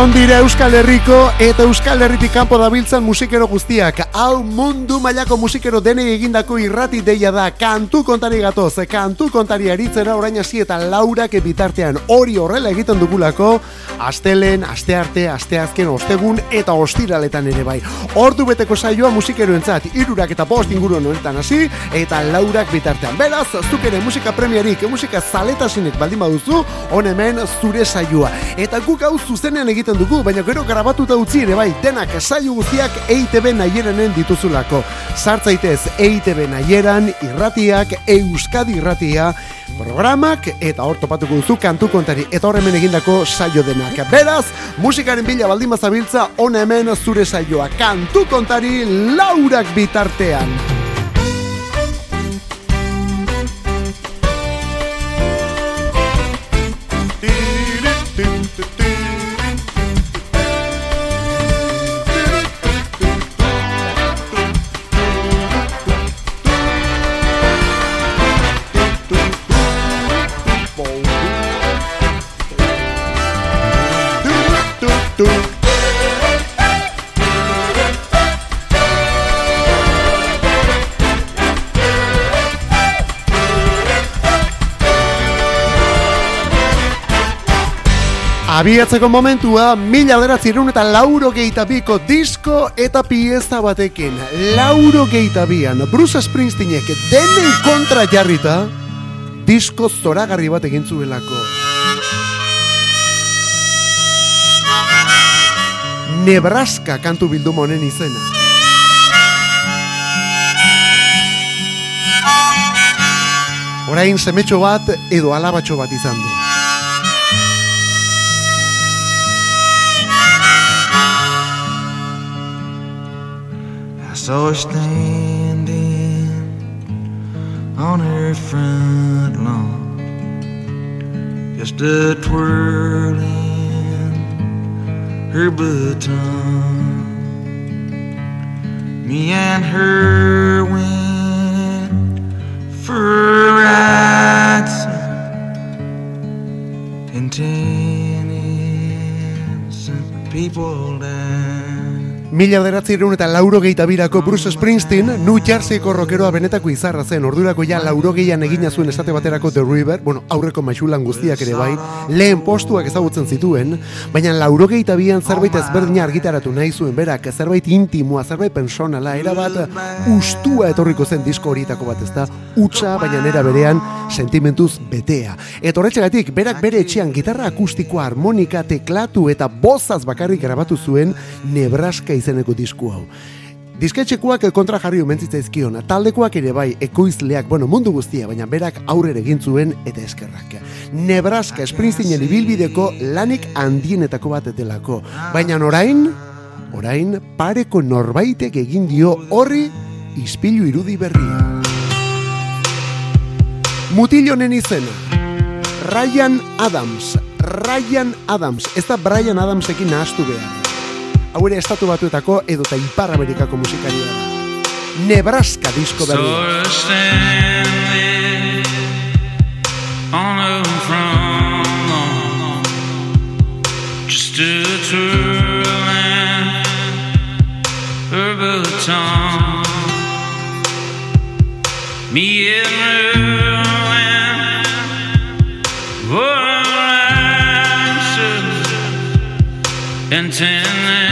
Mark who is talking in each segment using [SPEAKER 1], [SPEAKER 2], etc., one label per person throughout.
[SPEAKER 1] Non dira Euskal Herriko eta Euskal Herritik kanpo dabiltzan musikero guztiak. Hau mundu mailako musikero denei egindako irrati deia da. Kantu kontari gatoz, kantu kontari aritzera orain hasi eta laurak bitartean hori horrela egiten dugulako. Astelen, astearte, asteazken, ostegun eta ostiraletan ere bai. Ordu beteko saioa musikero entzat, irurak eta post inguru honetan hasi eta laurak bitartean. Beraz, zuk ere musika premiarik, musika zaletasinek baldin baduzu, on hemen zure saioa. Eta guk hau zuzenean egiten dugu, baina gero grabatuta utzi ere bai, denak saio guztiak EITB nahierenen dituzulako. Sartzaitez EITB nahieran, irratiak, Euskadi irratia, programak eta hor topatuko duzu kantu kontari eta hor hemen egindako saio denak. Beraz, musikaren bila baldin bazabiltza, on hemen zure saioa kantu kontari laurak bitartean. Abiatzeko momentua, mila beratzerun eta lauro biko disko eta pieza batekin. Lauro geita bian, Bruce Springsteenek denen kontra jarrita, disko zoragarri bat egin zuelako. Nebraska kantu bildu monen izena. Orain semetxo bat edo alabatxo bat izan du. Saw her standing on her front lawn, just a twirling her baton. Me and her went for a ride, and ten innocent people Mila bederatzi eta lauro birako Bruce Springsteen, New Jerseyko rokeroa benetako izarra zen, ordurako ja lauro gehian egina zuen esate baterako The River, bueno, aurreko maixulan guztiak ere bai, lehen postuak ezagutzen zituen, baina lauro bian zerbait ezberdina argitaratu nahi zuen, berak, zerbait intimoa, zerbait personala, erabat ustua etorriko zen disko horietako bat ezta, utxa, baina nera berean, sentimentuz betea. Eta horretxegatik, berak bere etxean gitarra akustikoa, harmonika, teklatu eta bozaz bakarrik grabatu zuen Nebraska izeneko disku hau. Disketxekuak kontra jarri umentzitza izkion, taldekoak ere bai, ekoizleak, bueno, mundu guztia, baina berak aurrera egin zuen eta eskerrak. Nebraska Springsteenen ibilbideko lanik handienetako bat etelako. Baina orain, orain pareko norbaitek egin dio horri ispilu irudi berria. Mutilonen izena, Ryan Adams, Ryan Adams, ez da Brian Adamsekin nahastu behar hau ere estatu batuetako edo eta ipar amerikako musikaria da. Nebraska disko berri. Just a twirling her baton Me and her and ten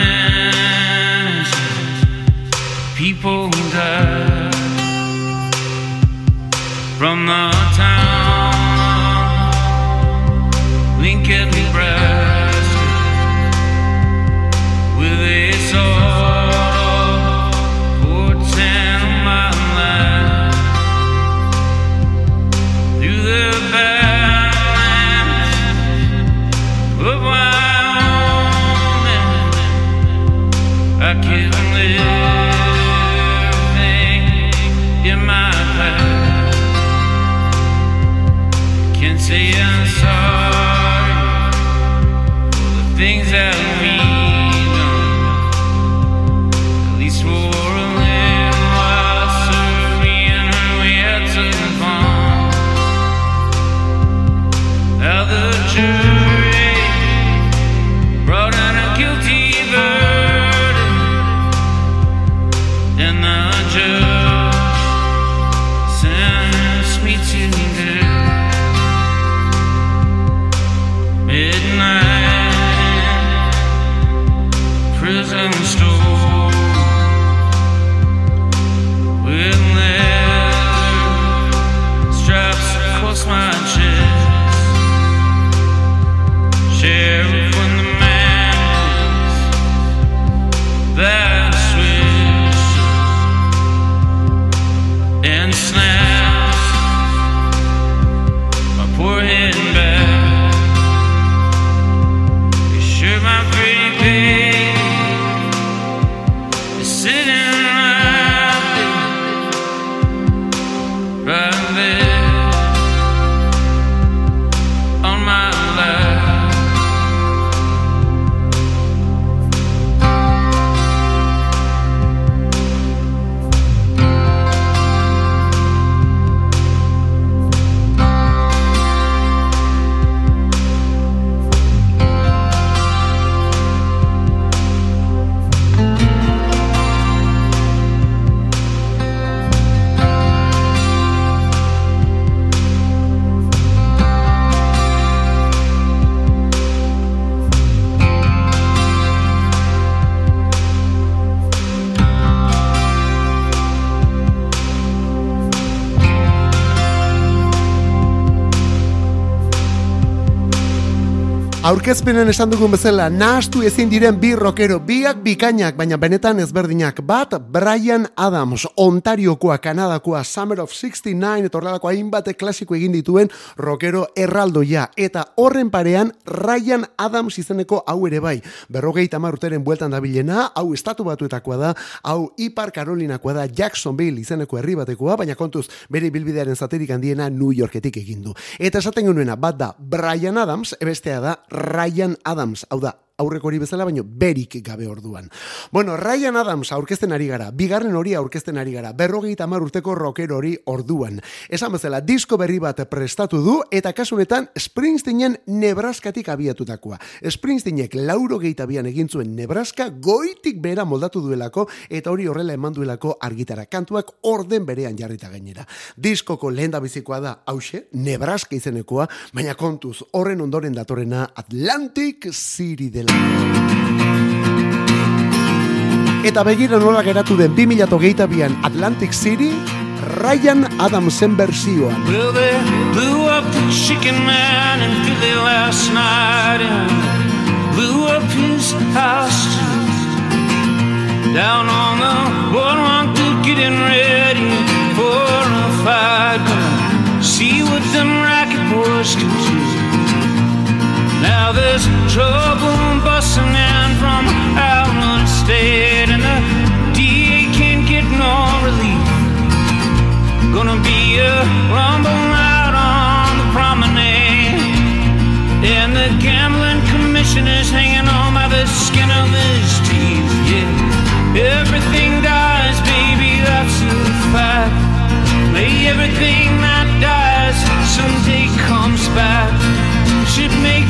[SPEAKER 1] Aurkezpenen esan dugun bezala, nahastu ezin diren bi rockero, biak bikainak, baina benetan ezberdinak. Bat, Brian Adams, Ontariokoa, Kanadakoa, Summer of 69, etorralako hainbate klasiko egin dituen rockero erraldoia. Eta horren parean, Ryan Adams izeneko hau ere bai. Berrogei tamar urteren bueltan dabilena, hau estatu batuetakoa da, hau Ipar Karolinakoa da, Jacksonville izeneko herri batekoa, baina kontuz, bere bilbidearen zaterik handiena New Yorketik egindu. Eta esaten genuena, bat da, Brian Adams, ebestea da, Ryan Adams, hau da, aurreko hori bezala, baino berik gabe orduan. Bueno, Ryan Adams aurkezten ari gara, bigarren hori aurkezten ari gara, berrogei tamar urteko rocker hori orduan. Esan bezala, disko berri bat prestatu du, eta kasunetan Springsteenen Nebraskatik abiatutakoa. Springsteenek lauro egin zuen Nebraska goitik bera moldatu duelako, eta hori horrela eman duelako argitara. Kantuak orden berean jarrita gainera. Diskoko lehen da bizikoa da, hause, Nebraska izenekoa, baina kontuz, horren ondoren datorena Atlantic City dela. Eta begira nola geratu den 2008an Atlantic City, Ryan Adamsen bersioan. Well, they blew up the chicken man in Philly last night and blew up his house. Down on the boardwalk, they're getting ready for a fight. See what them racket boys can do. There's trouble busting in from out of state, and the DA can't get no relief. Gonna be a rumble out on the promenade, and the gambling commissioner's hanging on by the skin of his teeth. Yeah, everything dies, baby, that's a fact. May everything that dies someday comes back should make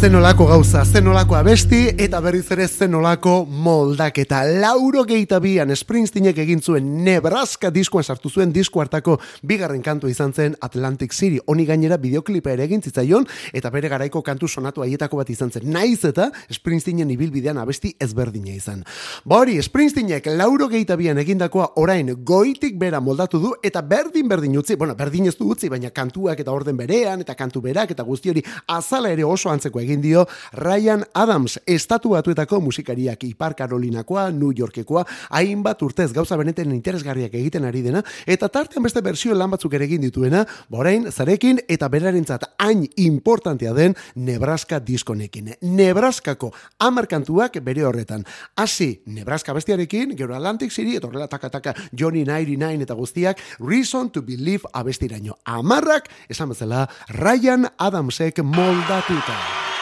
[SPEAKER 2] zenolako gauza, zenolako abesti eta berriz ere zenolako moldaketa. Lauro geitabian Springsteenek egin zuen Nebraska diskoan sartu zuen disko hartako bigarren kantu izan zen Atlantic City. Honi gainera bideoklipa ere egin zitzaion eta bere garaiko kantu sonatu haietako bat izan zen. Naiz eta Springsteenen ibilbidean abesti ezberdina izan. Bori, Springsteenek Lauro geitabian egindakoa orain goitik bera moldatu du eta berdin berdin utzi, bueno, berdin ez du utzi, baina kantuak eta orden berean eta kantu berak eta guzti hori azala ere oso antzeko egin dio Ryan Adams, estatu batuetako musikariak Ipar Karolinakoa, New Yorkekoa, hainbat urtez gauza beneten interesgarriak egiten ari dena, eta tartean beste bersio lan batzuk ere egin dituena, borain, zarekin eta berarentzat hain importantea den Nebraska diskonekin. Nebraskako amarkantuak bere horretan. Hasi, Nebraska bestiarekin, gero Atlantic City, eta horrela taka-taka Johnny 99 eta guztiak, Reason to Believe abestiraino. Amarrak, esan bezala, Ryan Adamsek moldatuta.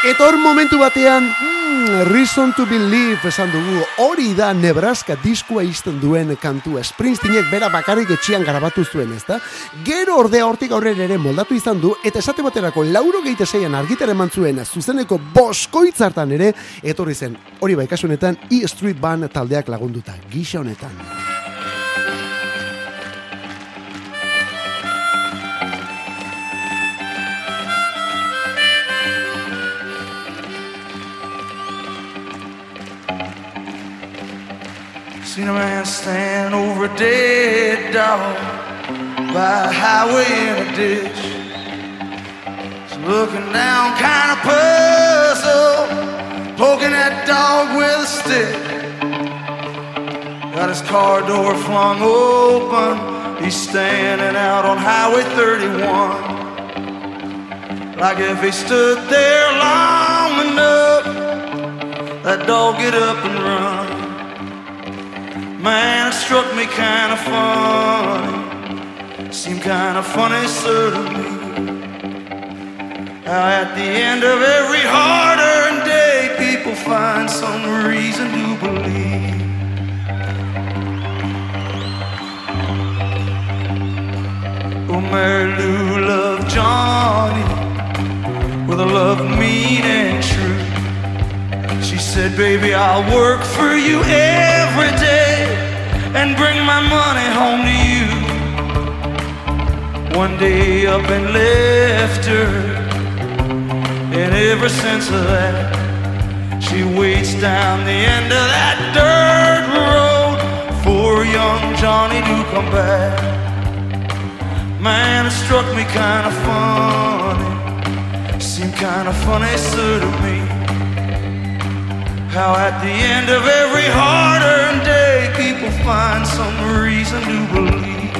[SPEAKER 2] Eta hor momentu batean, mm, reason to believe esan dugu, hori da Nebraska diskua izten duen kantua. Springsteenek bera bakarrik etxian garabatu zuen, ezta? Gero ordea hortik aurrera ere moldatu izan du, eta esate baterako lauro geite zeian argitare mantzuen zuzeneko boskoitzartan ere, etorri zen, hori baikasunetan, E Street Band taldeak lagunduta, gisa honetan. Seen a man stand over a dead dog by a highway in a ditch. He's looking down, kind of puzzled, poking that dog with a stick. Got his car door flung open. He's standing out on Highway 31. Like if he stood there long enough, that dog get up and run. Man, it struck me kind of funny. Seemed kind of funny, certainly. How at the end of every hard-earned day, people find some reason to believe. Oh, Mary Lou loved Johnny with a love mean and true. She said, Baby, I'll work for you every day and bring my money home to you. One day up and left her, and ever since that, she waits down the end of that dirt road for young Johnny to come back. Man, it struck me kind of funny, seemed kind of funny, sir, to me. How at the end of every hard-earned day people find some reason to believe.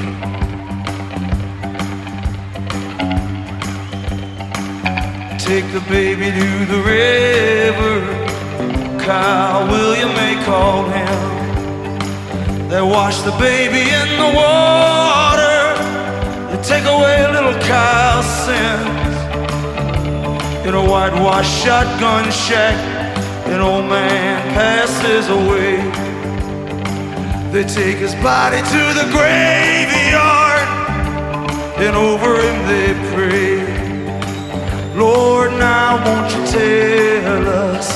[SPEAKER 2] Take the baby to the river Kyle William may call him They wash the baby in the water They take away little Kyle's sins. In a whitewashed shotgun shack an old man passes away. They take his body to the graveyard, and over him they pray. Lord, now won't you tell us,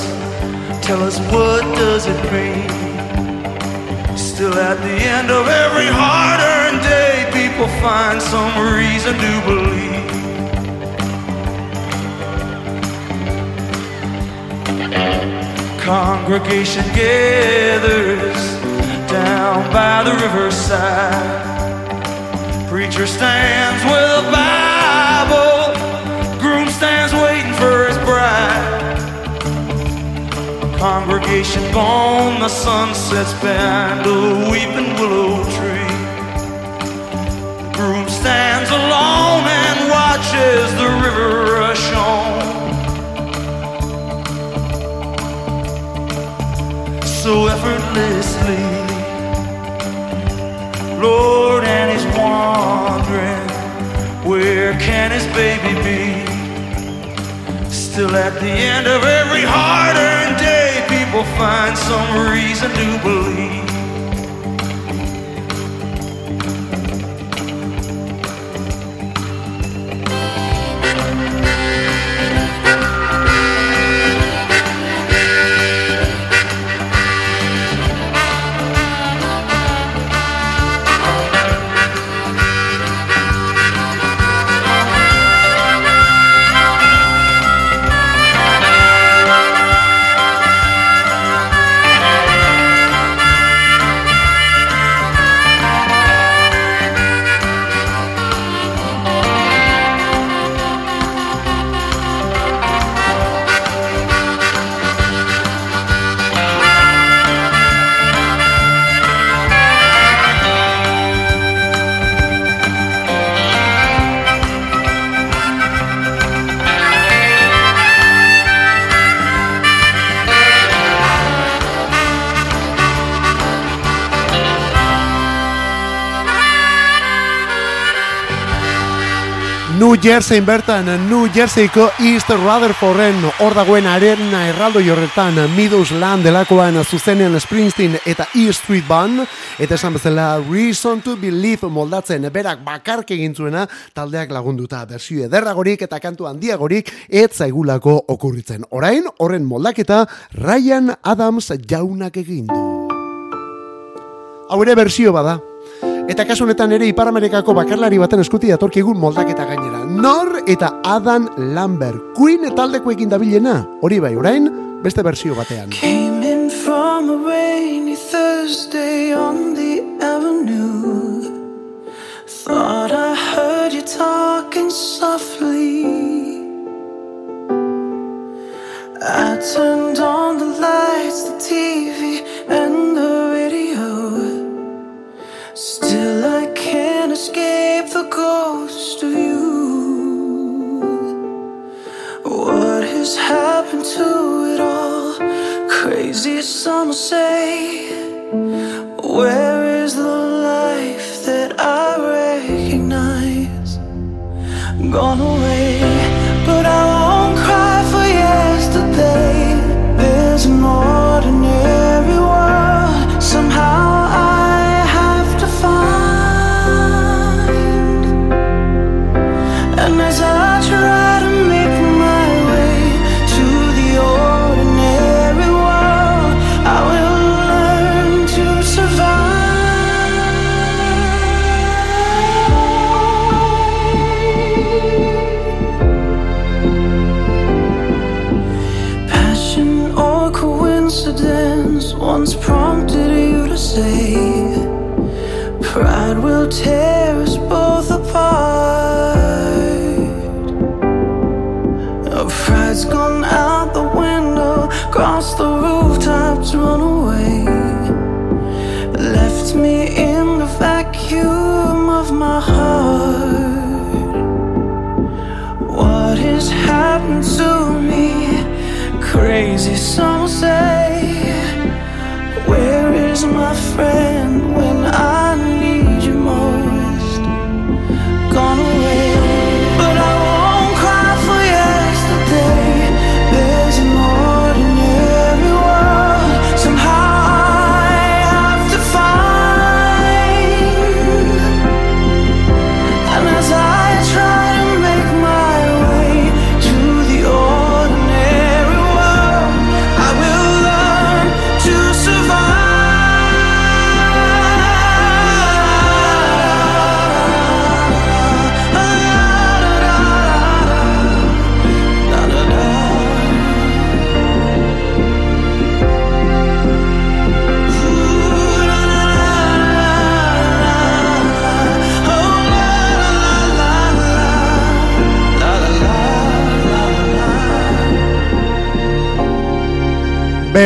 [SPEAKER 2] tell us what does it mean? Still at the end of every hard-earned day, people find some reason to believe. congregation gathers down by the riverside. Preacher stands with a Bible, groom stands waiting for his bride. Congregation gone, the sunset's behind a weeping willow tree. The groom stands alone and watches the river rush on. so effortlessly. Lord, and he's wondering where can his baby be? Still, at the end of every hard-earned day, people find some reason to believe.
[SPEAKER 3] Jersey bertan, New Jerseyko East Rutherforden hor dagoen arena erraldo jorretan Land delakoan zuzenean Springsteen eta E Street Band eta esan bezala Reason to Believe moldatzen berak bakark egin zuena taldeak lagunduta bersio ederragorik eta kantu handiagorik ez zaigulako okurritzen. Orain, horren moldaketa Ryan Adams jaunak egin du. Hau ere bersio bada, Eta kasu honetan ere Ipar Amerikako bakarlari baten eskuti datorki egun moldaketa gainera. Nor eta Adam Lambert. Queen etaldekoekin dabilena. Hori bai, orain, beste bersio batean. Came in from a rainy Thursday on the avenue Thought I heard you talking softly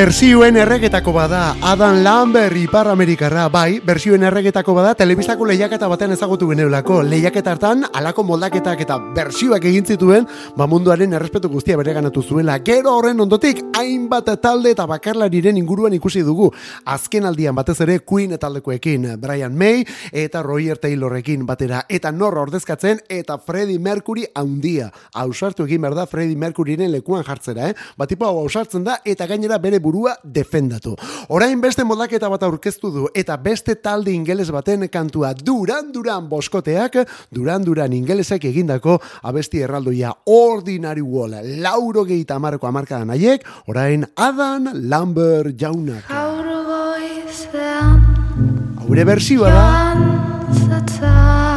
[SPEAKER 3] Bersioen erregetako bada Adam Lambert Ipar Amerikarra. Bai, bersioen erregetako bada telebistako lehiaketa batean ezagutu geneulako lehiaketa hartan alako moldaketak eta bersioak egin zituen ba munduaren errespetu guztia bereganatu zuela. Gero horren ondotik hainbat talde eta bakarlariren inguruan ikusi dugu. Azken aldian batez ere Queen taldekoekin Brian May eta Roger Taylorrekin batera. Eta nor ordezkatzen eta Freddie Mercury handia. Ausartu egin behar da Freddie Mercuryren lekuan jartzera eh? batipo hau ausartzen da eta gainera bere burua defendatu. Orain beste moldaketa bat aurkeztu du eta beste talde ingeles baten kantua Duran Duran boskoteak Duran Duran ingelesek egindako abesti erraldoia Ordinary Wall lauro gehieta marko amarka nahiek orain Adan Lambert jaunak. Haure bersioa da.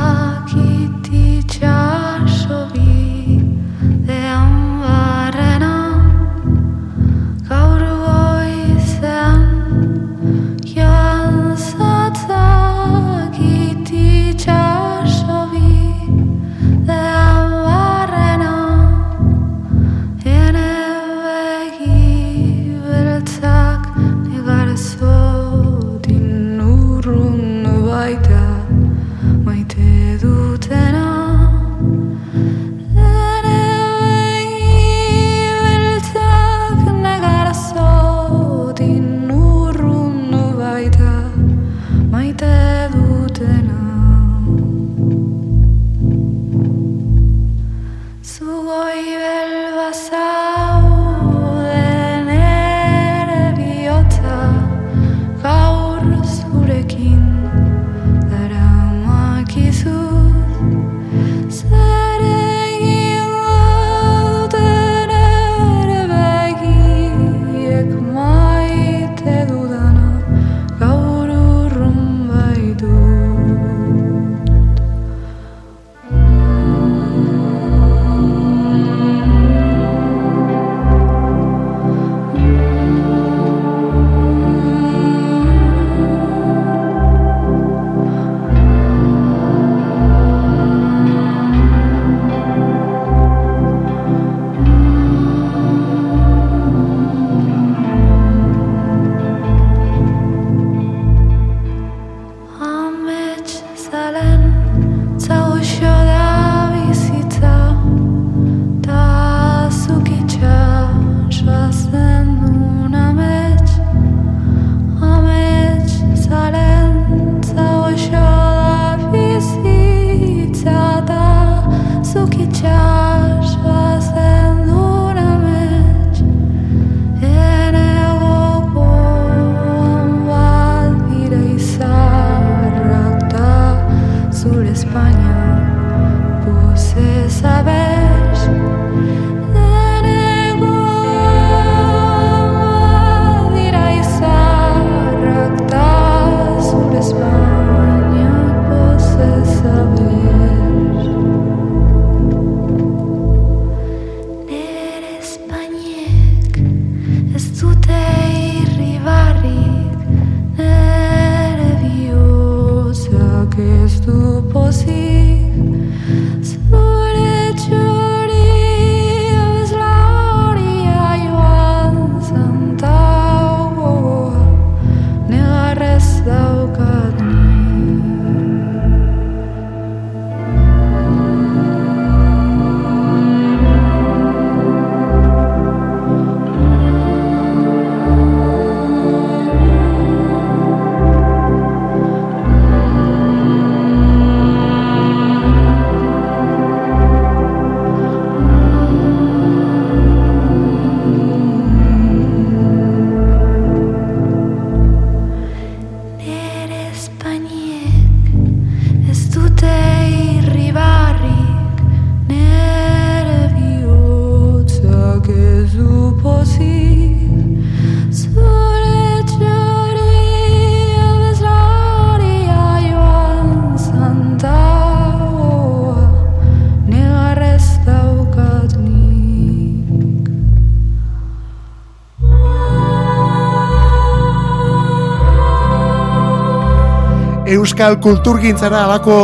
[SPEAKER 1] Euskal kulturgintzara alako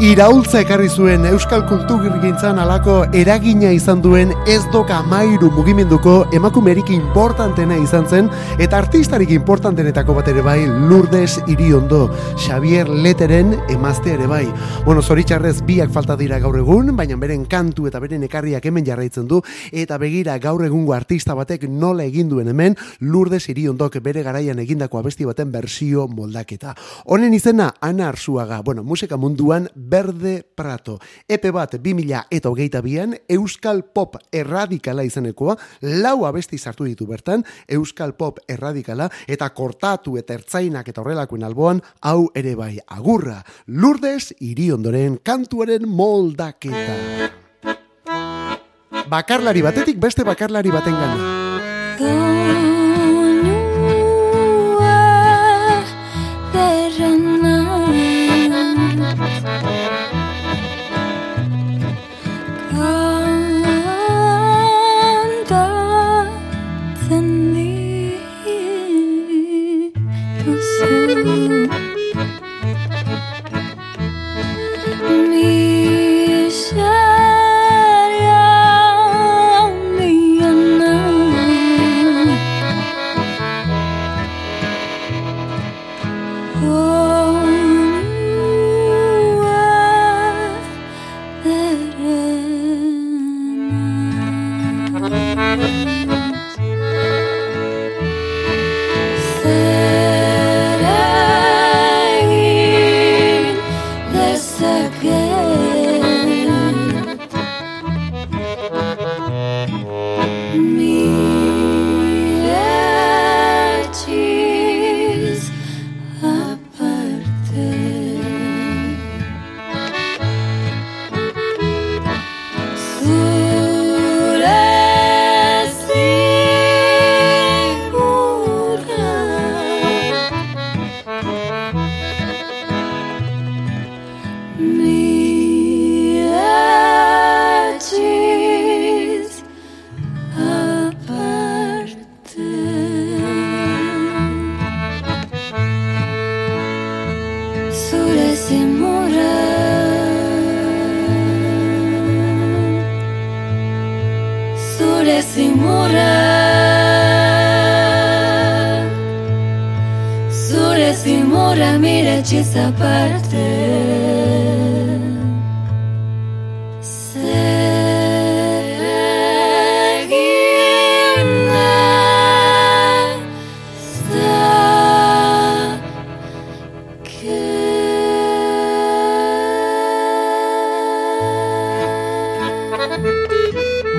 [SPEAKER 1] iraultza ekarri zuen Euskal Kulturgintzan alako eragina izan duen ez doka mairu mugimenduko emakumerik importantena izan zen eta artistarik importantenetako bat ere bai Lourdes Iriondo, Xavier Leteren emazte ere bai. Bueno, zoritxarrez biak falta dira gaur egun, baina beren kantu eta beren ekarriak hemen jarraitzen du eta begira gaur egungo artista batek nola egin duen hemen Lourdes Iriondok bere garaian egindako abesti baten bersio moldaketa. Honen izena Ana Arzuaga, bueno, musika munduan Berde Prato. Epe bat 2000 eta hogeita bian, Euskal Pop erradikala izanekoa, lau abesti sartu ditu bertan, Euskal Pop erradikala, eta kortatu eta ertzainak eta horrelakoen alboan, hau ere bai agurra, lurdez iri ondoren kantuaren moldaketa. Bakarlari batetik beste bakarlari baten gana.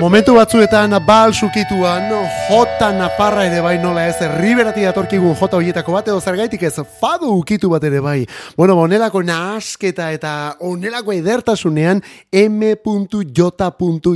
[SPEAKER 1] Momentu batzuetan bal sukituan jota naparra ere bai nola ez riberati datorkigun jota hoietako bat edo zergaitik ez fadu ukitu bat ere bai. Bueno, onelako nasketa eta onelako edertasunean m.j.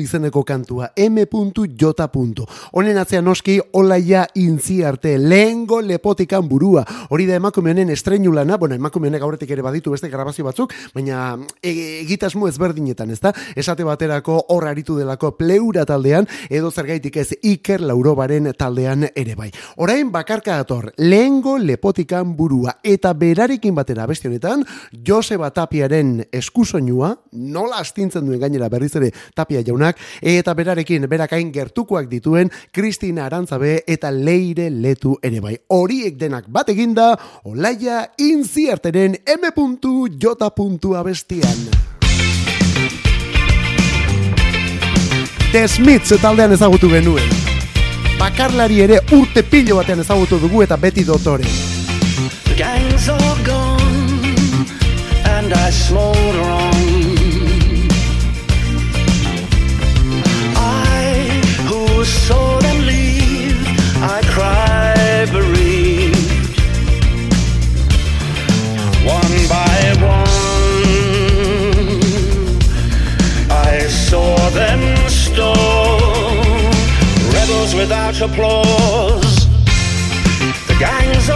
[SPEAKER 1] izeneko kantua. m.j. Honen atzea noski olaia intzi arte lehengo lepotikan burua. Hori da emakume honen estreinu lana, bueno, emakume honek aurretik ere baditu beste grabazio batzuk, baina e, egitasmo ezberdinetan, ezta? Esate baterako hor aritu delako pleura taldean edo zergaitik ez Iker Laurobaren taldean ere bai. Orain bakarka dator, lehengo lepotikan burua eta berarekin batera beste honetan Joseba Tapiaren eskusoinua, nola astintzen duen gainera berriz ere Tapia jaunak eta berarekin berakain gertukoak dituen Kristina Arantzabe eta Leire Letu ere bai. Horiek denak bat eginda, Olaia Inzierteren M.J. abestian. The Smiths taldean ezagutu genuen. Bakarlari ere urte pilo batean ezagutu dugu eta beti dotore. The gangs are gone and I smolder on Without applause. The gangs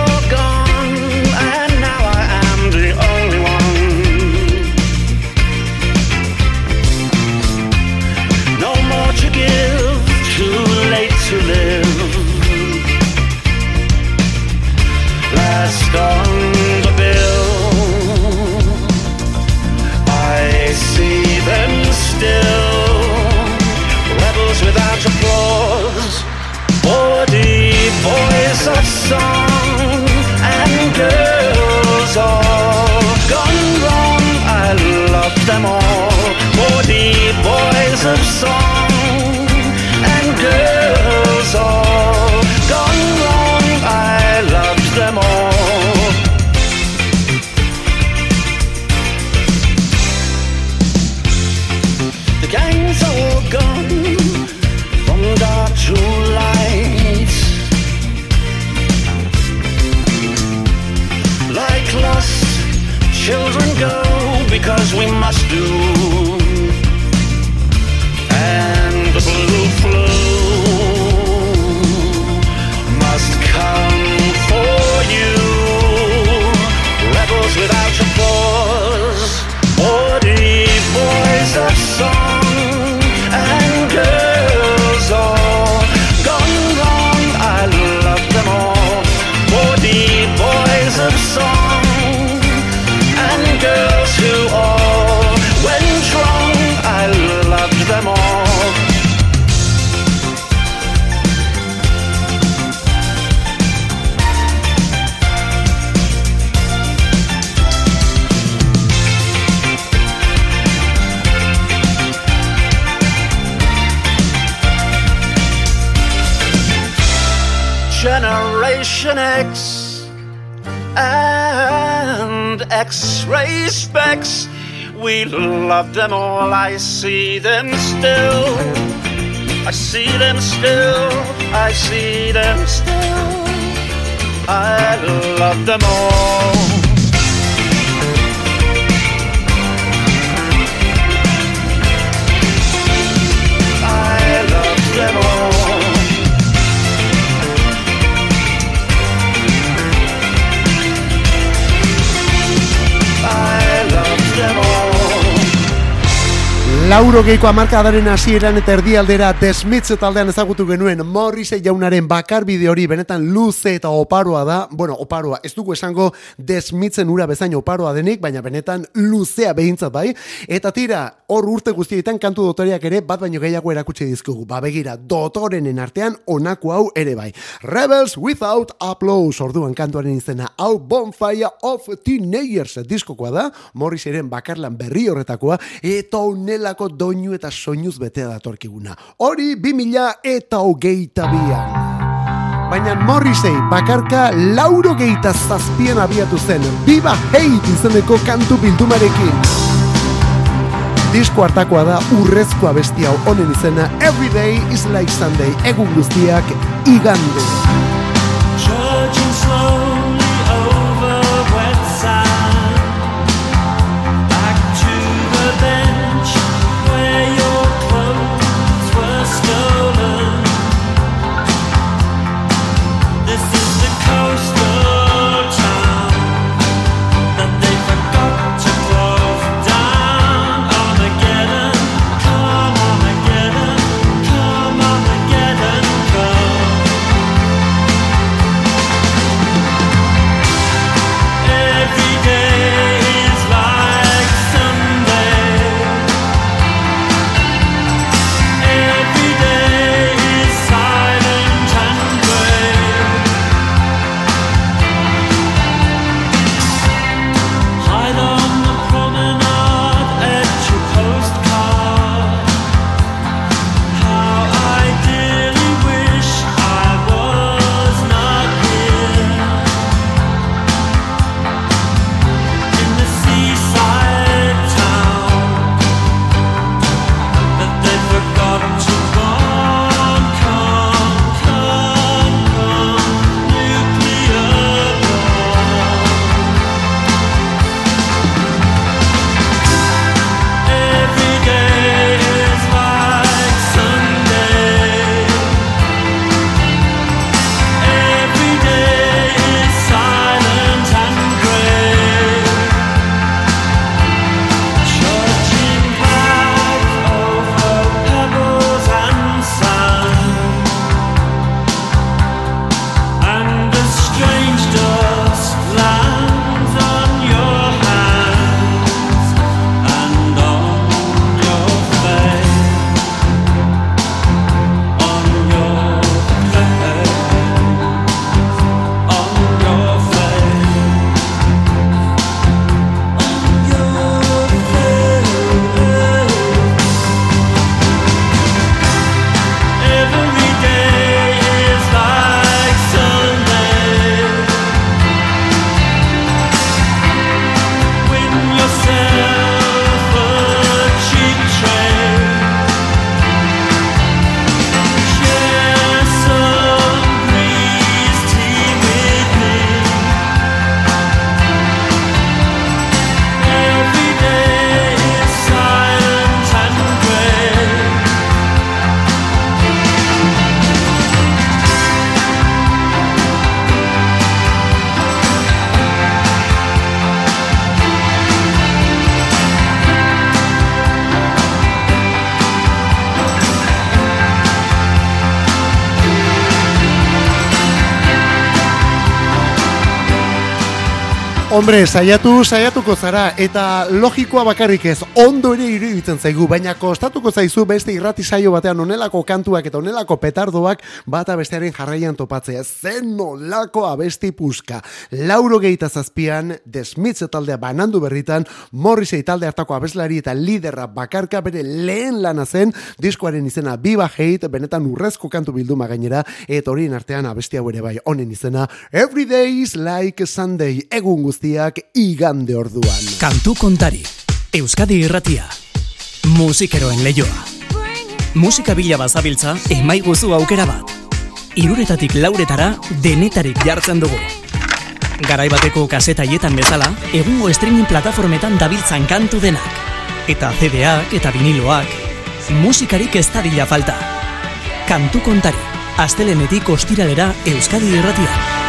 [SPEAKER 4] Generation X and X-ray specs. We love them all. I see them still. I see them still. I see them still. I love them all.
[SPEAKER 1] Lauro geiko amarkadaren hasieran eta erdialdera desmitze taldean ezagutu genuen Morrise jaunaren bakar bide hori benetan luze eta oparoa da. Bueno, oparoa, ez dugu esango desmitzen ura bezain oparoa denik, baina benetan luzea behintzat bai. Eta tira, hor urte guztietan kantu dotoriak ere bat baino gehiago erakutsi dizkugu. Ba begira, dotorenen artean onako hau ere bai. Rebels Without Applause orduan kantuaren izena hau Bonfire of Teenagers diskokoa da, Morriseren bakarlan berri horretakoa, eta onelako doinu eta soinuz betea datorkiguna. Hori 2000 eta hogeita bian. Baina Morrisei bakarka lauro geita zazpien abiatu zen Viva Hate izeneko kantu bildumarekin. Disko hartakoa da urrezkoa bestia honen izena Every day is like Sunday, egun guztiak igande. Hombre, saiatu, saiatuko zara, eta logikoa bakarrik ez, ondo ere iruditzen zaigu, baina kostatuko zaizu beste irrati saio batean onelako kantuak eta onelako petardoak bata bestearen jarraian topatzea. Zen nolako abesti puska. Lauro gehieta zazpian, desmitze taldea banandu berritan, Morrisei talde hartako abeslari eta liderra bakarka bere lehen lana zen, diskoaren izena Viva Hate, benetan urrezko kantu bilduma gainera, eta horien artean abesti hau ere bai honen izena, Every Day is Like Sunday, egun guztiak igande orduan.
[SPEAKER 5] Kantu kontari, Euskadi irratia, musikeroen leioa. Musika bila bazabiltza, emai guzu aukera bat. Iruretatik lauretara, denetarik jartzen dugu. Garai bateko kasetaietan bezala, egungo streaming plataformetan dabiltzan kantu denak. Eta CD-ak eta viniloak, musikarik ez dadila falta. Kantu kontari, astelenetik ostiralera Euskadi irratia.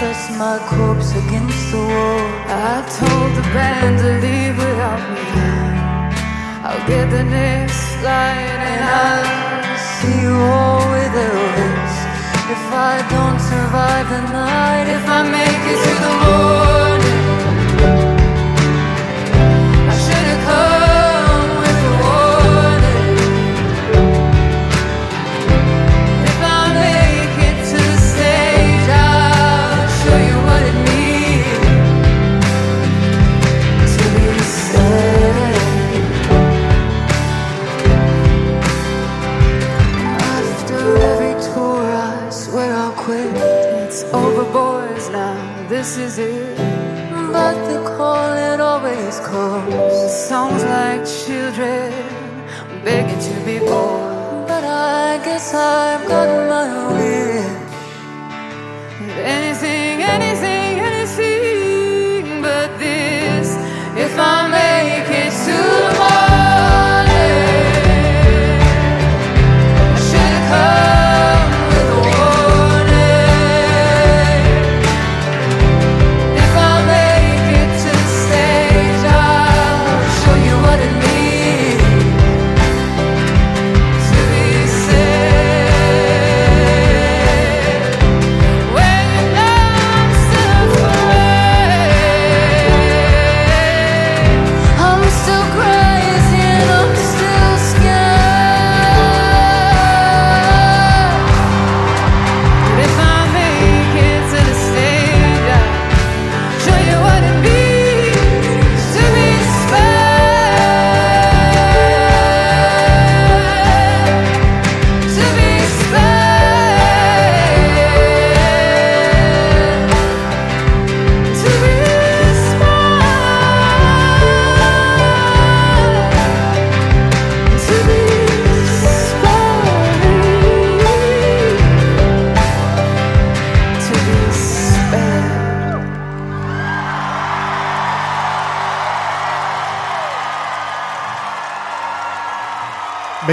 [SPEAKER 6] Press my corpse against the wall.
[SPEAKER 3] I told the band to leave without me. I'll get the next flight and I'll
[SPEAKER 6] See you all with Elvis. If I don't survive the night,
[SPEAKER 3] if I make it to the morning.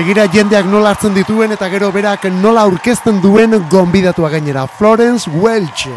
[SPEAKER 1] Begira jendeak nola hartzen dituen eta gero berak nola aurkezten duen gonbidatua gainera. Florence Welch.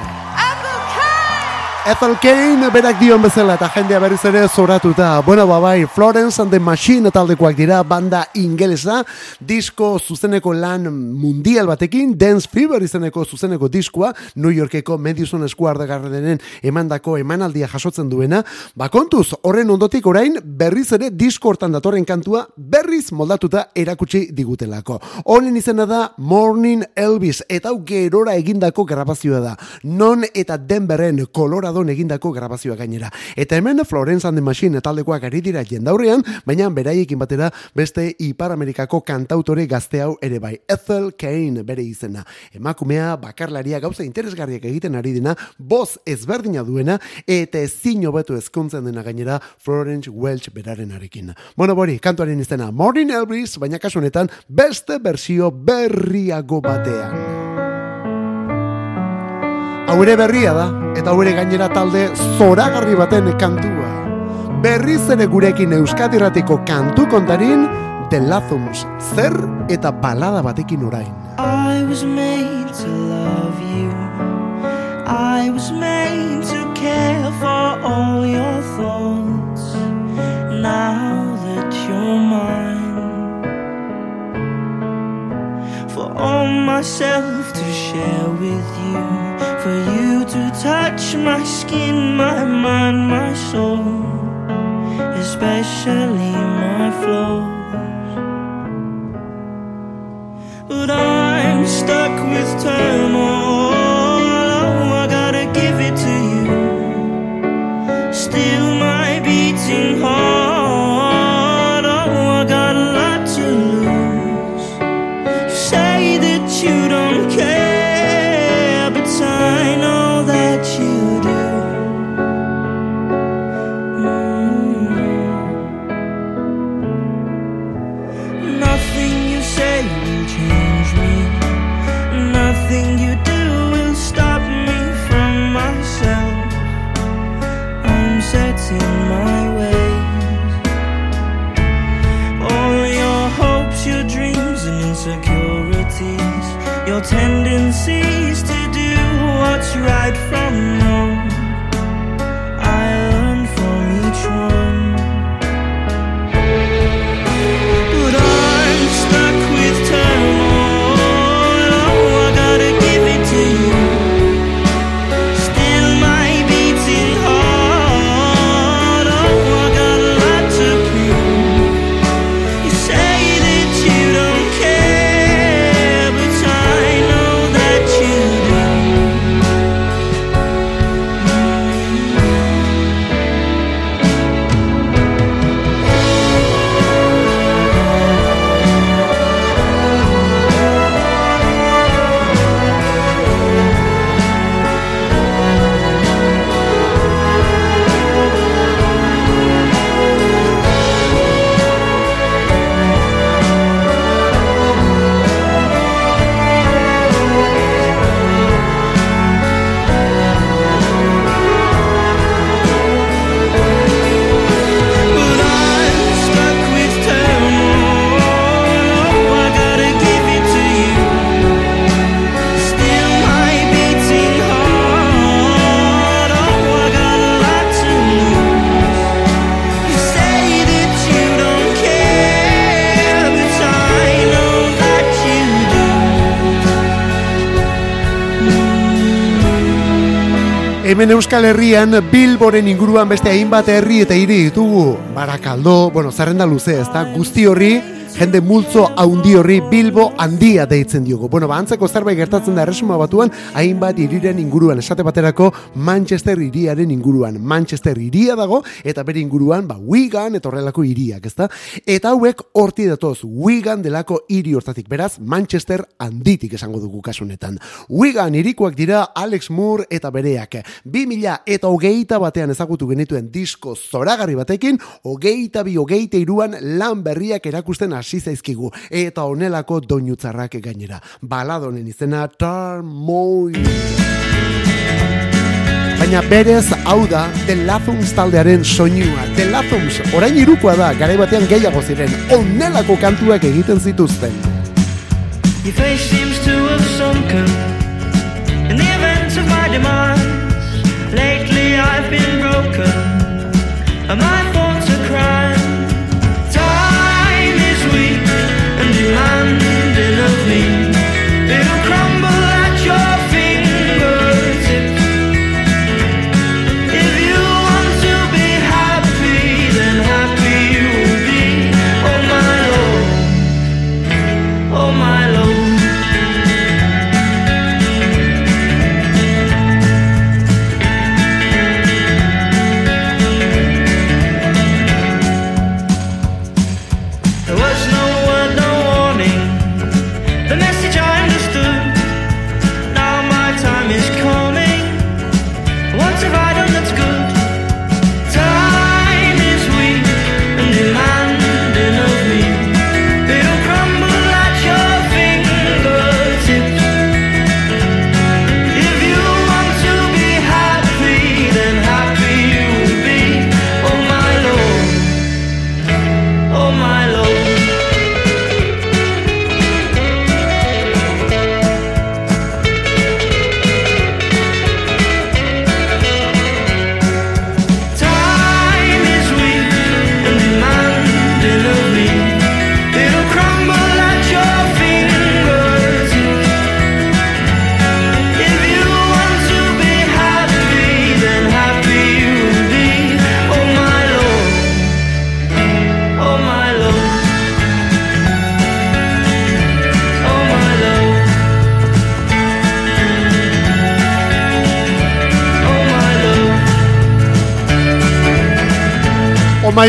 [SPEAKER 1] Ethel Kane berak dion bezala eta jendea berriz ere zoratuta. Bueno, babai, Florence and the Machine taldekoak dira banda ingelesa, disko zuzeneko lan mundial batekin, Dance Fever izeneko zuzeneko diskoa, New Yorkeko Madison Square Gardenen emandako emanaldia jasotzen duena, ba kontuz, horren ondotik orain berriz ere disko hortan datorren kantua berriz moldatuta erakutsi digutelako. Honen izena da Morning Elvis eta hau gerora egindako grabazioa da. Non eta Denveren Coloradon egindako grabazioa gainera. Eta hemen Florence and the Machine taldekoak ari dira jendaurrean, baina beraiekin batera beste Ipar Amerikako kantautore gazte hau ere bai. Ethel Kane bere izena. Emakumea bakarlaria gauza interesgarriak egiten ari dena, boz ezberdina duena eta ezin hobetu ezkontzen dena gainera Florence Welch beraren arekin. Bueno, bori, kantuaren izena Morning Elvis, baina kasu honetan beste bersio berriago batean. Hau ere berria da, eta hau ere gainera talde zoragarri baten kantua. Berriz ere gurekin Euskadirratiko kantu kontarin, The Lazums, zer eta balada batekin orain.
[SPEAKER 3] I was made to love you. I was made to care for all your thoughts. Now that you're mine, for all myself to share with you, for you to touch my skin, my mind, my soul, especially my flaws. But I'm stuck with turmoil. send
[SPEAKER 1] Hemen Euskal Herrian Bilboren inguruan beste hainbat herri eta hiri ditugu. Barakaldo, bueno, zerrenda luze, ez? Guzti horri, jende multzo haundi horri Bilbo handia deitzen diogu. Bueno, ba, antzeko zerbait gertatzen da erresuma batuan, hainbat hiriren inguruan, esate baterako Manchester hiriaren inguruan. Manchester hiria dago, eta bere inguruan, ba, Wigan, eta horrelako hiriak, ez da? Eta hauek horti datoz, Wigan delako hiri hortatik, beraz, Manchester handitik esango dugu kasunetan. Wigan hirikoak dira Alex Moore eta bereak. 2000 eta hogeita batean ezagutu genituen disko zoragarri batekin, hogeita bi hogeita iruan lan berriak erakusten hasi zaizkigu. Eta honelako doinutzarrak gainera. Baladonen izena Turmoil. Baina berez hau da The Lathums taldearen soinua. The Lathums orain irukoa da, garai batean gehiago ziren, onelako kantuak egiten zituzten.
[SPEAKER 7] Your face seems to have sunken in the event of my demise. Lately I've been broken, and my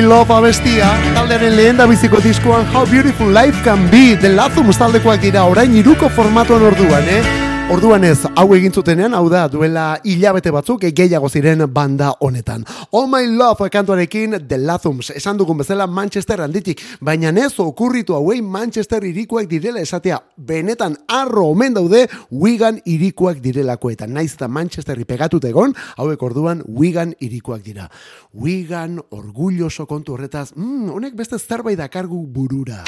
[SPEAKER 7] My
[SPEAKER 1] Love abestia, taldearen lehen da biziko diskoan How Beautiful Life Can Be, The Lathums taldekoak dira, orain iruko formatuan orduan, eh? Orduan ez, hau egin zutenean, hau da, duela hilabete batzuk gehiago ziren banda honetan. Oh My Love kantuarekin The Lathums, esan dugun bezala Manchester handitik, baina ez okurritu hauei Manchester irikoak direla esatea, benetan arro omen daude Wigan irikoak direlako eta naiz eta Manchesterri pegatut egon, hauek orduan Wigan irikoak dira. Wigan orgulloso kontu horretaz, mm, honek beste zerbait dakargu burura.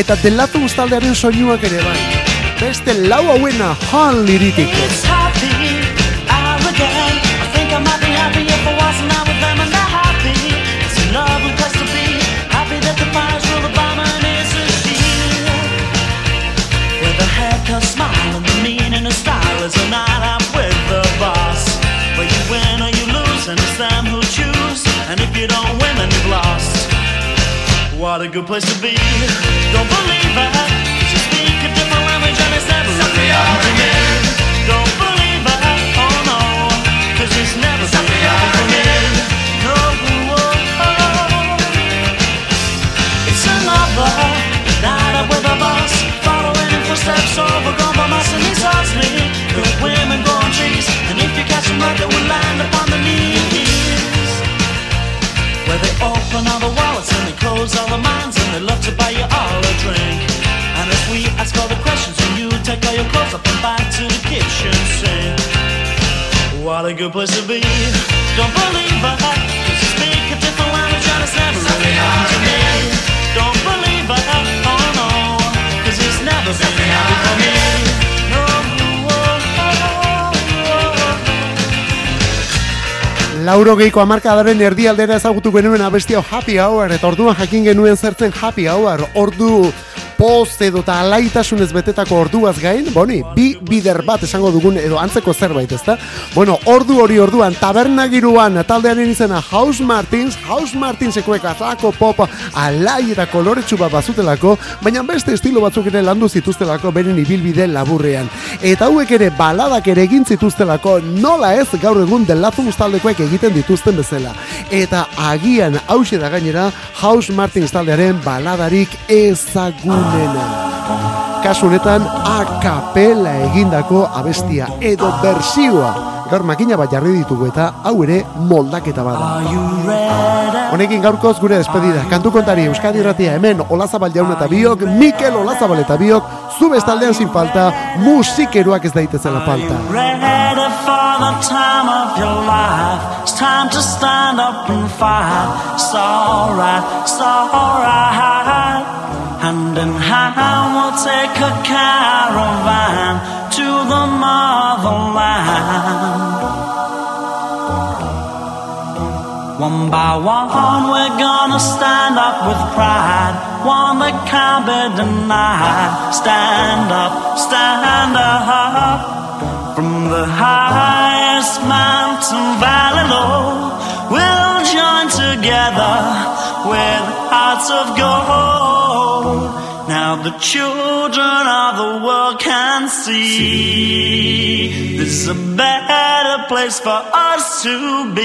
[SPEAKER 1] Eta delatu taldearen soinuak ere bai. Beste lau hauena han liritik.
[SPEAKER 7] It's happy hour again. I think I might be happy if I wasn't out with them and they're happy. It's a lovely place to be. Happy that the fire's real, the barman is a shield. With a haircut, smile, and the meaning of style is a night out with the boss. Where you win or you lose, and it's them who choose. And if you don't win, then you've lost. What a good place to be. Don't believe it. 'cause you speak a different all the women gone trees. And if you catch them up, they will land upon the knees. Where they open all the wallets and they close all the minds and they love to buy you all a drink. And if we ask all the all your clothes up and back to the kitchen sink. What a good place to be. Don't believe I Cause you speak a different language and it's never really happened to me. Don't believe I oh no. Cause it's never been happy for me. No, oh, oh, oh.
[SPEAKER 1] Lauro geiko amarkadaren erdialdera ezagutu genuen abestia Happy Hour, eta orduan jakin genuen zertzen Happy Hour, ordu poz edo eta alaitasunez betetako orduaz gain, boni, bi bider bat esango dugun edo antzeko zerbait, ezta? Bueno, ordu hori orduan, tabernagiruan, taldearen izena House Martins, House Martinsekoek azalako pop alai eta koloretsu bat bazutelako, baina beste estilo batzuk ere landu zituztelako beren ibilbide laburrean. Eta hauek ere baladak ere egin zituztelako nola ez gaur egun delazumuz taldekoek egiten dituzten bezala. Eta agian hause da gainera House Martins taldearen baladarik ezagunena. Kasu honetan a capella egindako abestia edo bersioa. Gaur makina bat jarri ditugu eta hau ere moldaketa bada. Honekin gaurkoz gure despedida. Kantu kontari Euskadi Ratia hemen Olazabal jaun eta biok, Mikel Olazabal eta biok zu bestaldean sin falta, musikeroak ez daitezela falta.
[SPEAKER 7] It's time to stand up and fight. It's alright, it's alright. Hand in hand, we'll take a caravan to the motherland. One by one, we're gonna stand up with pride. One that can't be denied. Stand up, stand up. From the highest mountain valley low, we'll join together with hearts of gold. Now the children of the world can see this is a better place for us to be.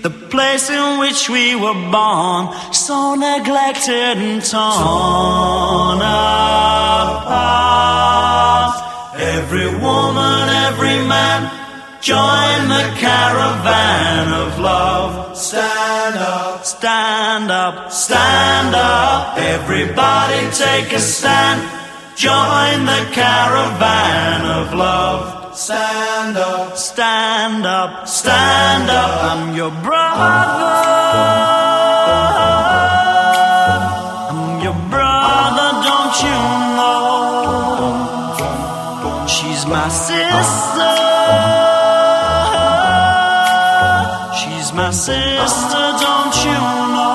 [SPEAKER 7] The place in which we were born, so neglected and torn apart. Every woman, every man, join the caravan of love. Stand up stand up, stand up. Everybody take a stand. Join the caravan of love. Stand up, stand up, stand up. I'm your brother. I'm your brother, don't you know? She's my sister. Master, don't you know?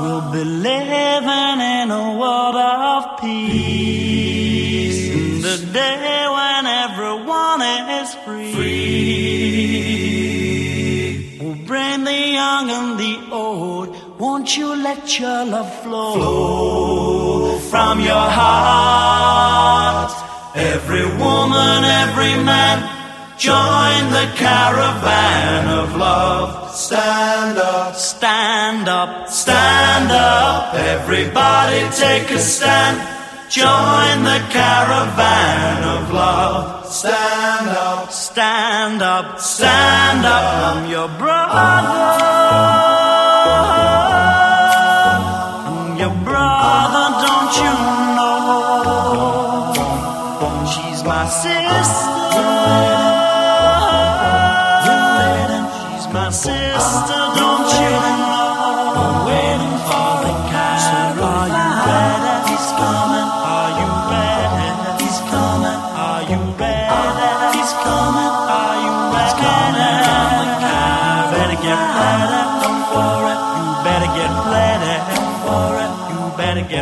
[SPEAKER 7] We'll be living in a world of peace. peace. The day when everyone is free. free. We'll bring the young and the old. Won't you let your love flow, flow from your heart? Every woman, every man join the caravan of love. Stand up, stand up, stand up. Everybody take a stand. Join the caravan of love. Stand up, stand up, stand up. I'm your brother.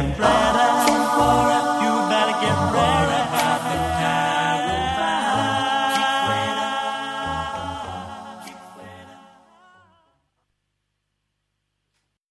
[SPEAKER 8] and fly.